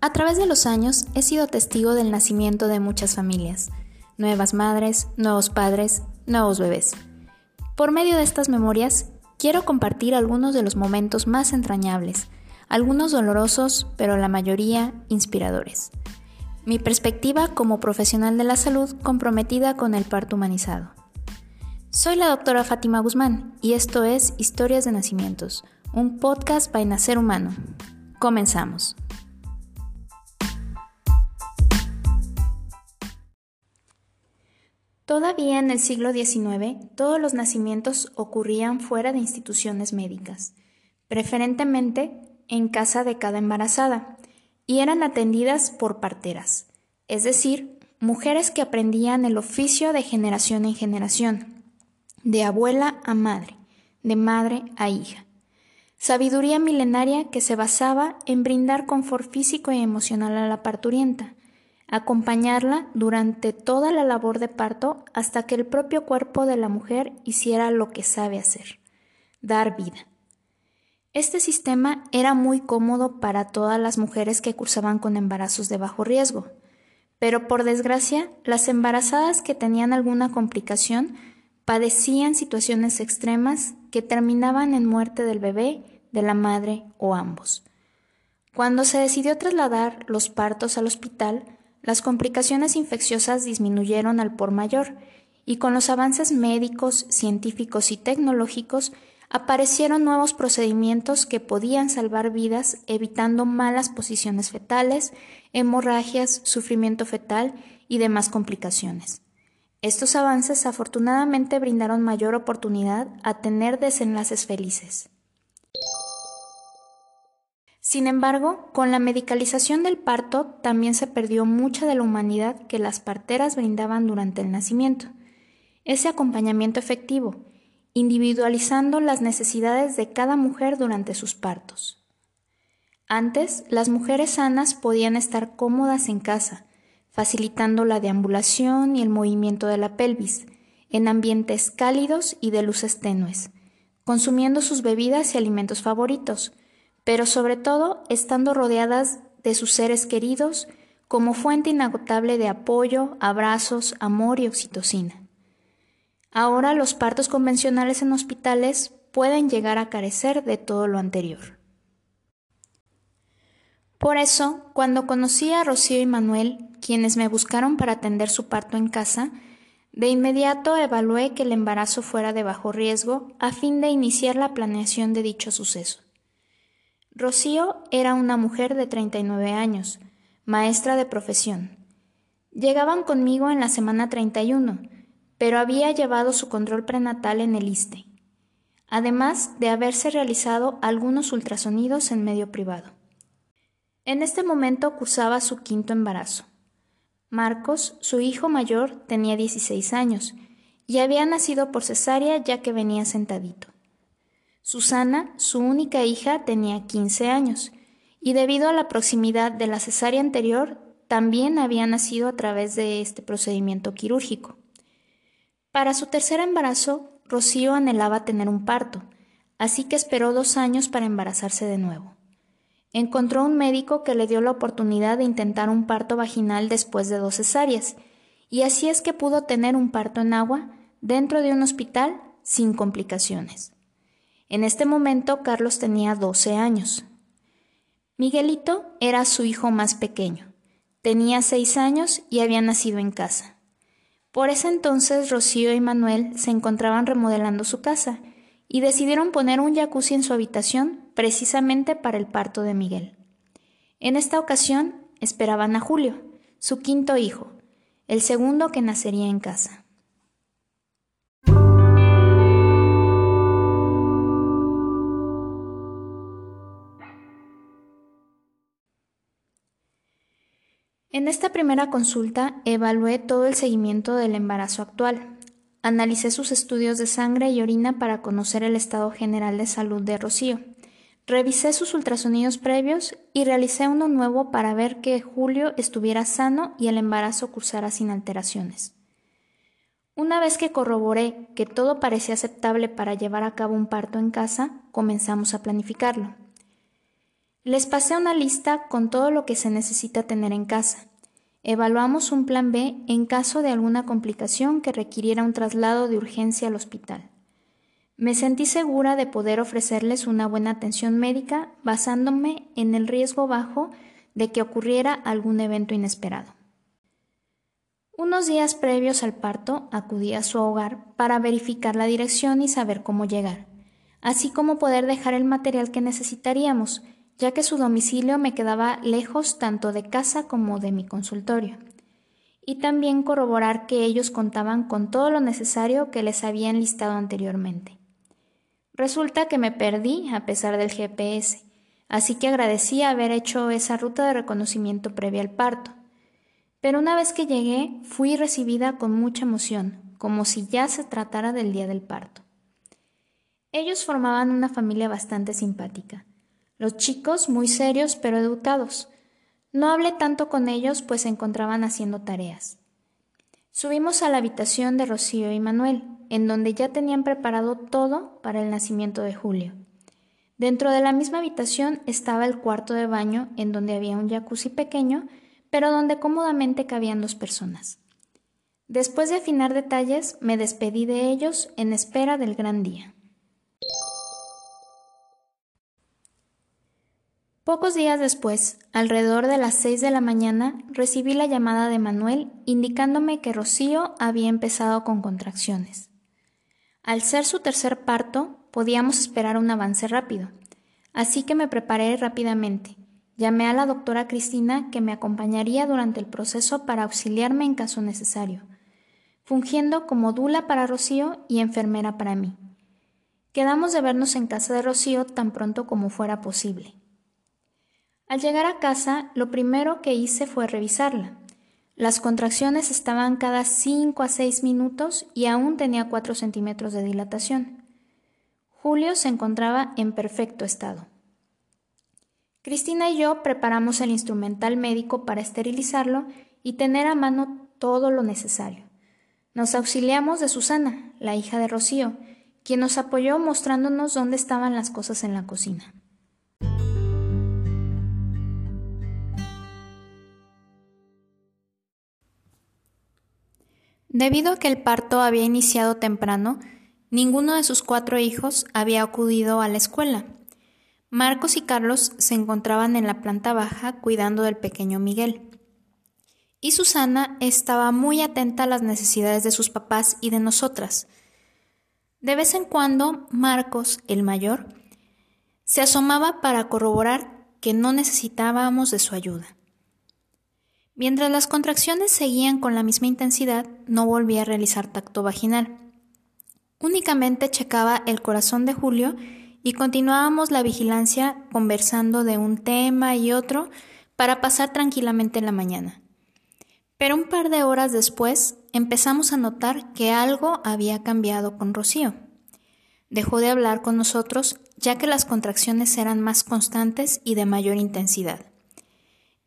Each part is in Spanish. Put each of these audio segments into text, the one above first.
A través de los años he sido testigo del nacimiento de muchas familias, nuevas madres, nuevos padres, nuevos bebés. Por medio de estas memorias, quiero compartir algunos de los momentos más entrañables, algunos dolorosos, pero la mayoría inspiradores. Mi perspectiva como profesional de la salud comprometida con el parto humanizado. Soy la doctora Fátima Guzmán y esto es Historias de Nacimientos, un podcast para Nacer Humano. Comenzamos. Todavía en el siglo XIX, todos los nacimientos ocurrían fuera de instituciones médicas, preferentemente en casa de cada embarazada, y eran atendidas por parteras, es decir, mujeres que aprendían el oficio de generación en generación, de abuela a madre, de madre a hija. Sabiduría milenaria que se basaba en brindar confort físico y emocional a la parturienta, acompañarla durante toda la labor de parto hasta que el propio cuerpo de la mujer hiciera lo que sabe hacer, dar vida. Este sistema era muy cómodo para todas las mujeres que cursaban con embarazos de bajo riesgo, pero por desgracia las embarazadas que tenían alguna complicación padecían situaciones extremas que terminaban en muerte del bebé, de la madre o ambos. Cuando se decidió trasladar los partos al hospital, las complicaciones infecciosas disminuyeron al por mayor y con los avances médicos, científicos y tecnológicos aparecieron nuevos procedimientos que podían salvar vidas evitando malas posiciones fetales, hemorragias, sufrimiento fetal y demás complicaciones. Estos avances afortunadamente brindaron mayor oportunidad a tener desenlaces felices. Sin embargo, con la medicalización del parto también se perdió mucha de la humanidad que las parteras brindaban durante el nacimiento. Ese acompañamiento efectivo, individualizando las necesidades de cada mujer durante sus partos. Antes, las mujeres sanas podían estar cómodas en casa, facilitando la deambulación y el movimiento de la pelvis, en ambientes cálidos y de luces tenues, consumiendo sus bebidas y alimentos favoritos, pero sobre todo estando rodeadas de sus seres queridos como fuente inagotable de apoyo, abrazos, amor y oxitocina. Ahora los partos convencionales en hospitales pueden llegar a carecer de todo lo anterior. Por eso, cuando conocí a Rocío y Manuel, quienes me buscaron para atender su parto en casa, de inmediato evalué que el embarazo fuera de bajo riesgo a fin de iniciar la planeación de dicho suceso. Rocío era una mujer de 39 años, maestra de profesión. Llegaban conmigo en la semana 31, pero había llevado su control prenatal en el ISTE, además de haberse realizado algunos ultrasonidos en medio privado. En este momento cursaba su quinto embarazo. Marcos, su hijo mayor, tenía 16 años y había nacido por cesárea ya que venía sentadito. Susana, su única hija, tenía 15 años, y debido a la proximidad de la cesárea anterior, también había nacido a través de este procedimiento quirúrgico. Para su tercer embarazo, Rocío anhelaba tener un parto, así que esperó dos años para embarazarse de nuevo. Encontró un médico que le dio la oportunidad de intentar un parto vaginal después de dos cesáreas, y así es que pudo tener un parto en agua dentro de un hospital sin complicaciones. En este momento Carlos tenía 12 años. Miguelito era su hijo más pequeño. Tenía 6 años y había nacido en casa. Por ese entonces Rocío y Manuel se encontraban remodelando su casa y decidieron poner un jacuzzi en su habitación precisamente para el parto de Miguel. En esta ocasión esperaban a Julio, su quinto hijo, el segundo que nacería en casa. En esta primera consulta evalué todo el seguimiento del embarazo actual. Analicé sus estudios de sangre y orina para conocer el estado general de salud de Rocío. Revisé sus ultrasonidos previos y realicé uno nuevo para ver que Julio estuviera sano y el embarazo cursara sin alteraciones. Una vez que corroboré que todo parecía aceptable para llevar a cabo un parto en casa, comenzamos a planificarlo. Les pasé una lista con todo lo que se necesita tener en casa. Evaluamos un plan B en caso de alguna complicación que requiriera un traslado de urgencia al hospital. Me sentí segura de poder ofrecerles una buena atención médica basándome en el riesgo bajo de que ocurriera algún evento inesperado. Unos días previos al parto acudí a su hogar para verificar la dirección y saber cómo llegar, así como poder dejar el material que necesitaríamos, ya que su domicilio me quedaba lejos tanto de casa como de mi consultorio, y también corroborar que ellos contaban con todo lo necesario que les había enlistado anteriormente. Resulta que me perdí a pesar del GPS, así que agradecí haber hecho esa ruta de reconocimiento previa al parto. Pero una vez que llegué, fui recibida con mucha emoción, como si ya se tratara del día del parto. Ellos formaban una familia bastante simpática. Los chicos muy serios pero educados. No hablé tanto con ellos pues se encontraban haciendo tareas. Subimos a la habitación de Rocío y Manuel, en donde ya tenían preparado todo para el nacimiento de Julio. Dentro de la misma habitación estaba el cuarto de baño, en donde había un jacuzzi pequeño, pero donde cómodamente cabían dos personas. Después de afinar detalles, me despedí de ellos en espera del gran día. Pocos días después, alrededor de las seis de la mañana, recibí la llamada de Manuel indicándome que Rocío había empezado con contracciones. Al ser su tercer parto, podíamos esperar un avance rápido, así que me preparé rápidamente. Llamé a la doctora Cristina que me acompañaría durante el proceso para auxiliarme en caso necesario, fungiendo como dula para Rocío y enfermera para mí. Quedamos de vernos en casa de Rocío tan pronto como fuera posible. Al llegar a casa, lo primero que hice fue revisarla. Las contracciones estaban cada 5 a 6 minutos y aún tenía 4 centímetros de dilatación. Julio se encontraba en perfecto estado. Cristina y yo preparamos el instrumental médico para esterilizarlo y tener a mano todo lo necesario. Nos auxiliamos de Susana, la hija de Rocío, quien nos apoyó mostrándonos dónde estaban las cosas en la cocina. Debido a que el parto había iniciado temprano, ninguno de sus cuatro hijos había acudido a la escuela. Marcos y Carlos se encontraban en la planta baja cuidando del pequeño Miguel. Y Susana estaba muy atenta a las necesidades de sus papás y de nosotras. De vez en cuando, Marcos, el mayor, se asomaba para corroborar que no necesitábamos de su ayuda. Mientras las contracciones seguían con la misma intensidad, no volví a realizar tacto vaginal. Únicamente checaba el corazón de Julio y continuábamos la vigilancia conversando de un tema y otro para pasar tranquilamente la mañana. Pero un par de horas después empezamos a notar que algo había cambiado con Rocío. Dejó de hablar con nosotros ya que las contracciones eran más constantes y de mayor intensidad.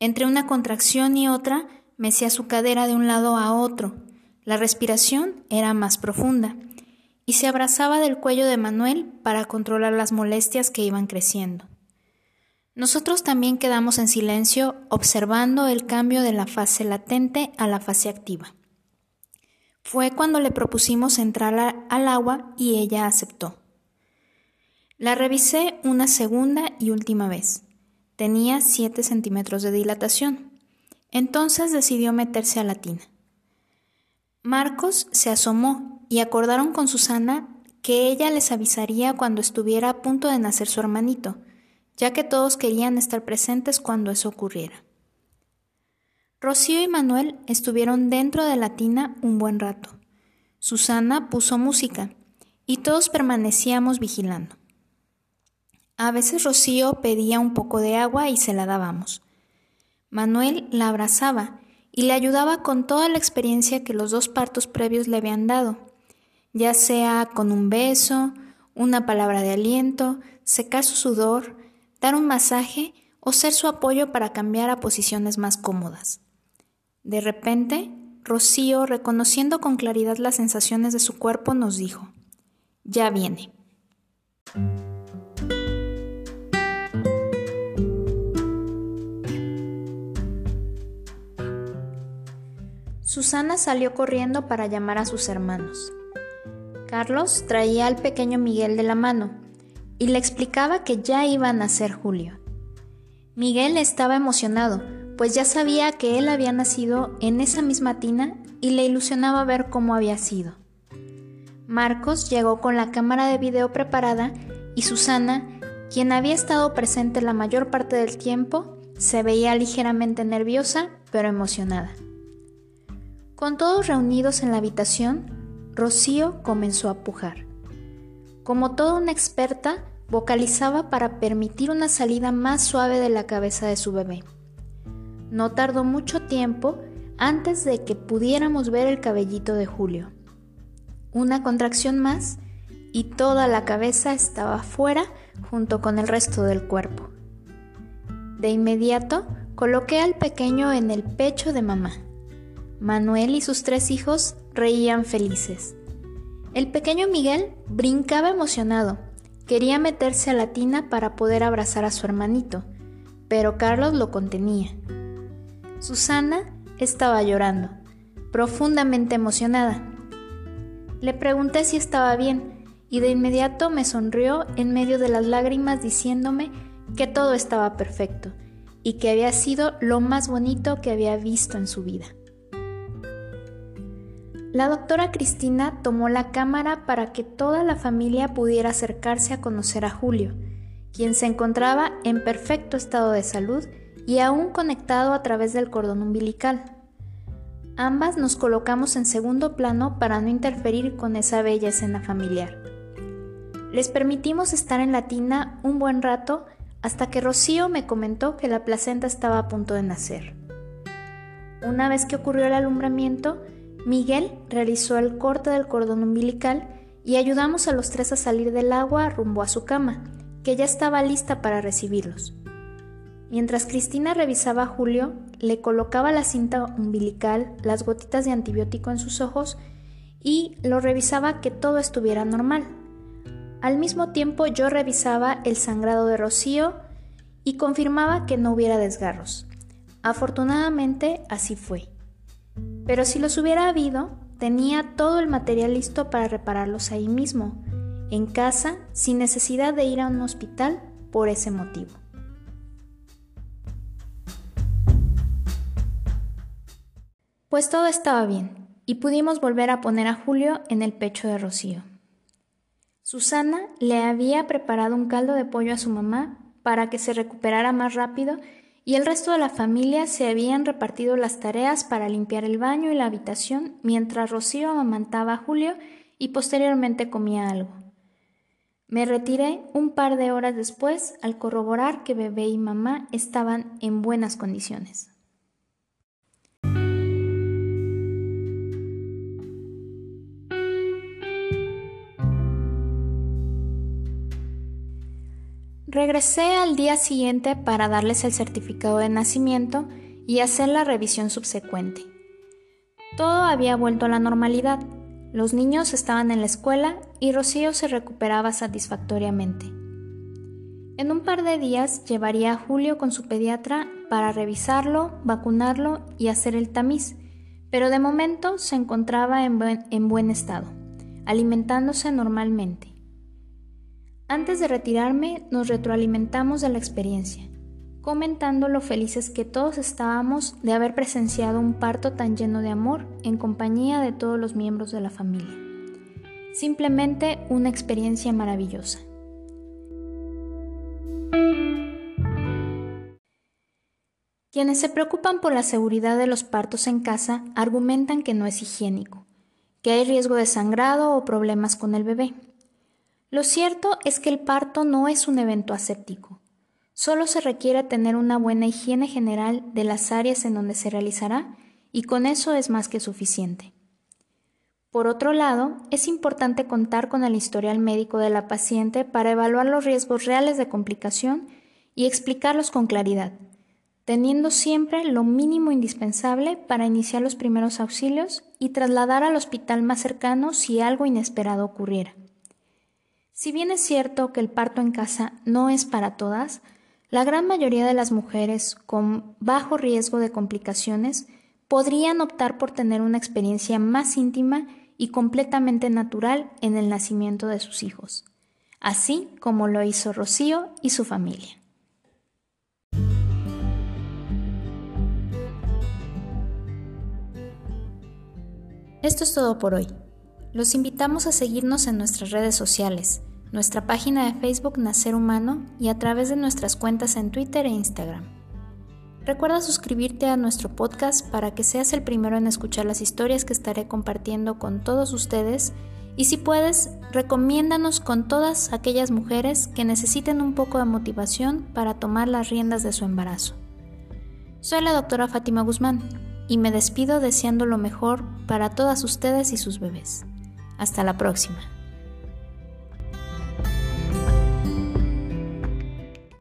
Entre una contracción y otra, mecía su cadera de un lado a otro. La respiración era más profunda y se abrazaba del cuello de Manuel para controlar las molestias que iban creciendo. Nosotros también quedamos en silencio observando el cambio de la fase latente a la fase activa. Fue cuando le propusimos entrar al agua y ella aceptó. La revisé una segunda y última vez. Tenía 7 centímetros de dilatación. Entonces decidió meterse a la tina. Marcos se asomó y acordaron con Susana que ella les avisaría cuando estuviera a punto de nacer su hermanito, ya que todos querían estar presentes cuando eso ocurriera. Rocío y Manuel estuvieron dentro de la tina un buen rato. Susana puso música y todos permanecíamos vigilando. A veces Rocío pedía un poco de agua y se la dábamos. Manuel la abrazaba y le ayudaba con toda la experiencia que los dos partos previos le habían dado, ya sea con un beso, una palabra de aliento, secar su sudor, dar un masaje o ser su apoyo para cambiar a posiciones más cómodas. De repente, Rocío, reconociendo con claridad las sensaciones de su cuerpo, nos dijo, Ya viene. Susana salió corriendo para llamar a sus hermanos. Carlos traía al pequeño Miguel de la mano y le explicaba que ya iba a nacer Julio. Miguel estaba emocionado, pues ya sabía que él había nacido en esa misma tina y le ilusionaba ver cómo había sido. Marcos llegó con la cámara de video preparada y Susana, quien había estado presente la mayor parte del tiempo, se veía ligeramente nerviosa, pero emocionada. Con todos reunidos en la habitación, Rocío comenzó a pujar. Como toda una experta, vocalizaba para permitir una salida más suave de la cabeza de su bebé. No tardó mucho tiempo antes de que pudiéramos ver el cabellito de Julio. Una contracción más y toda la cabeza estaba fuera junto con el resto del cuerpo. De inmediato coloqué al pequeño en el pecho de mamá. Manuel y sus tres hijos reían felices. El pequeño Miguel brincaba emocionado. Quería meterse a la tina para poder abrazar a su hermanito, pero Carlos lo contenía. Susana estaba llorando, profundamente emocionada. Le pregunté si estaba bien y de inmediato me sonrió en medio de las lágrimas diciéndome que todo estaba perfecto y que había sido lo más bonito que había visto en su vida. La doctora Cristina tomó la cámara para que toda la familia pudiera acercarse a conocer a Julio, quien se encontraba en perfecto estado de salud y aún conectado a través del cordón umbilical. Ambas nos colocamos en segundo plano para no interferir con esa bella escena familiar. Les permitimos estar en la tina un buen rato hasta que Rocío me comentó que la placenta estaba a punto de nacer. Una vez que ocurrió el alumbramiento, Miguel realizó el corte del cordón umbilical y ayudamos a los tres a salir del agua rumbo a su cama, que ya estaba lista para recibirlos. Mientras Cristina revisaba a Julio, le colocaba la cinta umbilical, las gotitas de antibiótico en sus ojos y lo revisaba que todo estuviera normal. Al mismo tiempo yo revisaba el sangrado de Rocío y confirmaba que no hubiera desgarros. Afortunadamente así fue. Pero si los hubiera habido, tenía todo el material listo para repararlos ahí mismo, en casa, sin necesidad de ir a un hospital por ese motivo. Pues todo estaba bien, y pudimos volver a poner a Julio en el pecho de Rocío. Susana le había preparado un caldo de pollo a su mamá para que se recuperara más rápido y el resto de la familia se habían repartido las tareas para limpiar el baño y la habitación mientras Rocío amamantaba a Julio y posteriormente comía algo. Me retiré un par de horas después al corroborar que bebé y mamá estaban en buenas condiciones. Regresé al día siguiente para darles el certificado de nacimiento y hacer la revisión subsecuente. Todo había vuelto a la normalidad. Los niños estaban en la escuela y Rocío se recuperaba satisfactoriamente. En un par de días llevaría a Julio con su pediatra para revisarlo, vacunarlo y hacer el tamiz, pero de momento se encontraba en buen, en buen estado, alimentándose normalmente. Antes de retirarme, nos retroalimentamos de la experiencia, comentando lo felices que todos estábamos de haber presenciado un parto tan lleno de amor en compañía de todos los miembros de la familia. Simplemente una experiencia maravillosa. Quienes se preocupan por la seguridad de los partos en casa argumentan que no es higiénico, que hay riesgo de sangrado o problemas con el bebé. Lo cierto es que el parto no es un evento aséptico. Solo se requiere tener una buena higiene general de las áreas en donde se realizará y con eso es más que suficiente. Por otro lado, es importante contar con el historial médico de la paciente para evaluar los riesgos reales de complicación y explicarlos con claridad, teniendo siempre lo mínimo indispensable para iniciar los primeros auxilios y trasladar al hospital más cercano si algo inesperado ocurriera. Si bien es cierto que el parto en casa no es para todas, la gran mayoría de las mujeres con bajo riesgo de complicaciones podrían optar por tener una experiencia más íntima y completamente natural en el nacimiento de sus hijos, así como lo hizo Rocío y su familia. Esto es todo por hoy. Los invitamos a seguirnos en nuestras redes sociales, nuestra página de Facebook Nacer Humano y a través de nuestras cuentas en Twitter e Instagram. Recuerda suscribirte a nuestro podcast para que seas el primero en escuchar las historias que estaré compartiendo con todos ustedes y si puedes, recomiéndanos con todas aquellas mujeres que necesiten un poco de motivación para tomar las riendas de su embarazo. Soy la doctora Fátima Guzmán y me despido deseando lo mejor para todas ustedes y sus bebés. Hasta la próxima.